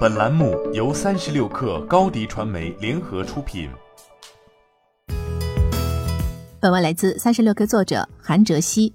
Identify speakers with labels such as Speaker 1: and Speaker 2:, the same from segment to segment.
Speaker 1: 本栏目由三十六氪高低传媒联合出品。
Speaker 2: 本文来自三十六氪作者韩哲熙。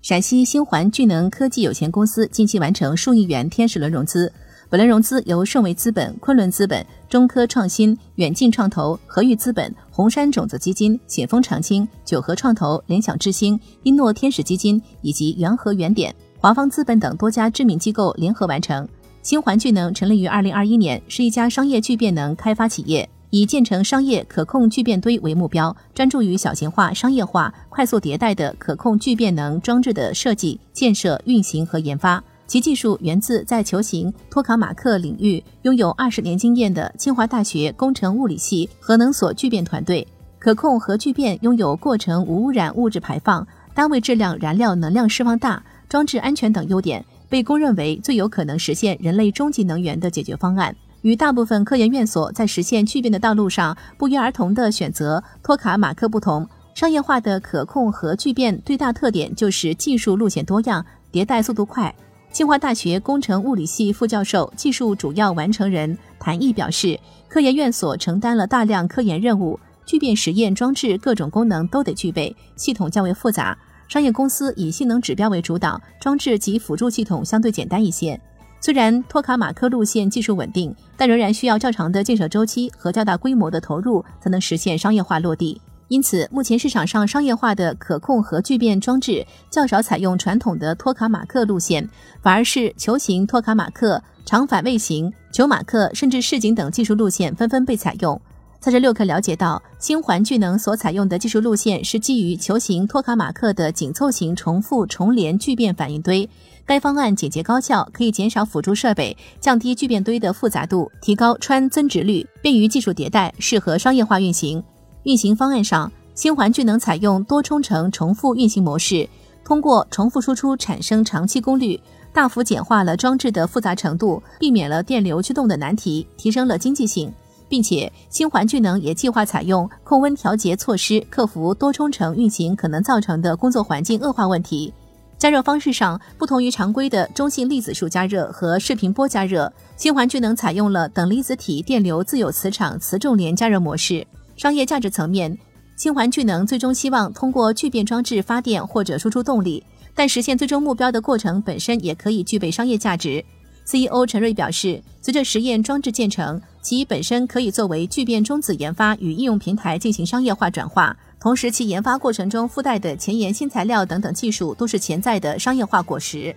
Speaker 2: 陕西星环聚能科技有限公司近期完成数亿元天使轮融资，本轮融资由盛维资本、昆仑资本、中科创新、远近创投、和裕资本、红杉种子基金、险峰长青、九和创投、联想智星、一诺天使基金以及元和原点、华方资本等多家知名机构联合完成。星环聚能成立于二零二一年，是一家商业聚变能开发企业。以建成商业可控聚变堆为目标，专注于小型化、商业化、快速迭代的可控聚变能装置的设计、建设、运行和研发。其技术源自在球形托卡马克领域拥有二十年经验的清华大学工程物理系核能所聚变团队。可控核聚变拥有过程无污染物质排放、单位质量燃料能量释放大、装置安全等优点，被公认为最有可能实现人类终极能源的解决方案。与大部分科研院所在实现聚变的道路上不约而同的选择托卡马克不同，商业化的可控核聚变最大特点就是技术路线多样、迭代速度快。清华大学工程物理系副教授、技术主要完成人谭毅表示，科研院所承担了大量科研任务，聚变实验装置各种功能都得具备，系统较为复杂。商业公司以性能指标为主导，装置及辅助系统相对简单一些。虽然托卡马克路线技术稳定，但仍然需要较长的建设周期和较大规模的投入，才能实现商业化落地。因此，目前市场上商业化的可控核聚变装置较少采用传统的托卡马克路线，反而是球形托卡马克、长反位型球马克，甚至市井等技术路线纷纷被采用。三十六氪了解到，星环聚能所采用的技术路线是基于球形托卡马克的紧凑型重复重连聚变反应堆。该方案简洁高效，可以减少辅助设备，降低聚变堆的复杂度，提高穿增值率，便于技术迭代，适合商业化运行。运行方案上，星环聚能采用多冲程重复运行模式，通过重复输出产生长期功率，大幅简化了装置的复杂程度，避免了电流驱动的难题，提升了经济性。并且，星环聚能也计划采用控温调节措施，克服多冲程运行可能造成的工作环境恶化问题。加热方式上，不同于常规的中性粒子束加热和视频波加热，星环聚能采用了等离子体电流自有磁场磁重联加热模式。商业价值层面，星环聚能最终希望通过聚变装置发电或者输出动力，但实现最终目标的过程本身也可以具备商业价值。CEO 陈瑞表示，随着实验装置建成，其本身可以作为聚变中子研发与应用平台进行商业化转化。同时，其研发过程中附带的前沿新材料等等技术，都是潜在的商业化果实。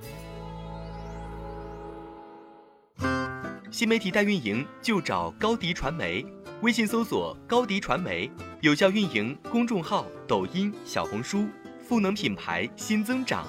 Speaker 3: 新媒体代运营就找高迪传媒，微信搜索高迪传媒，有效运营公众号、抖音、小红书，赋能品牌新增长。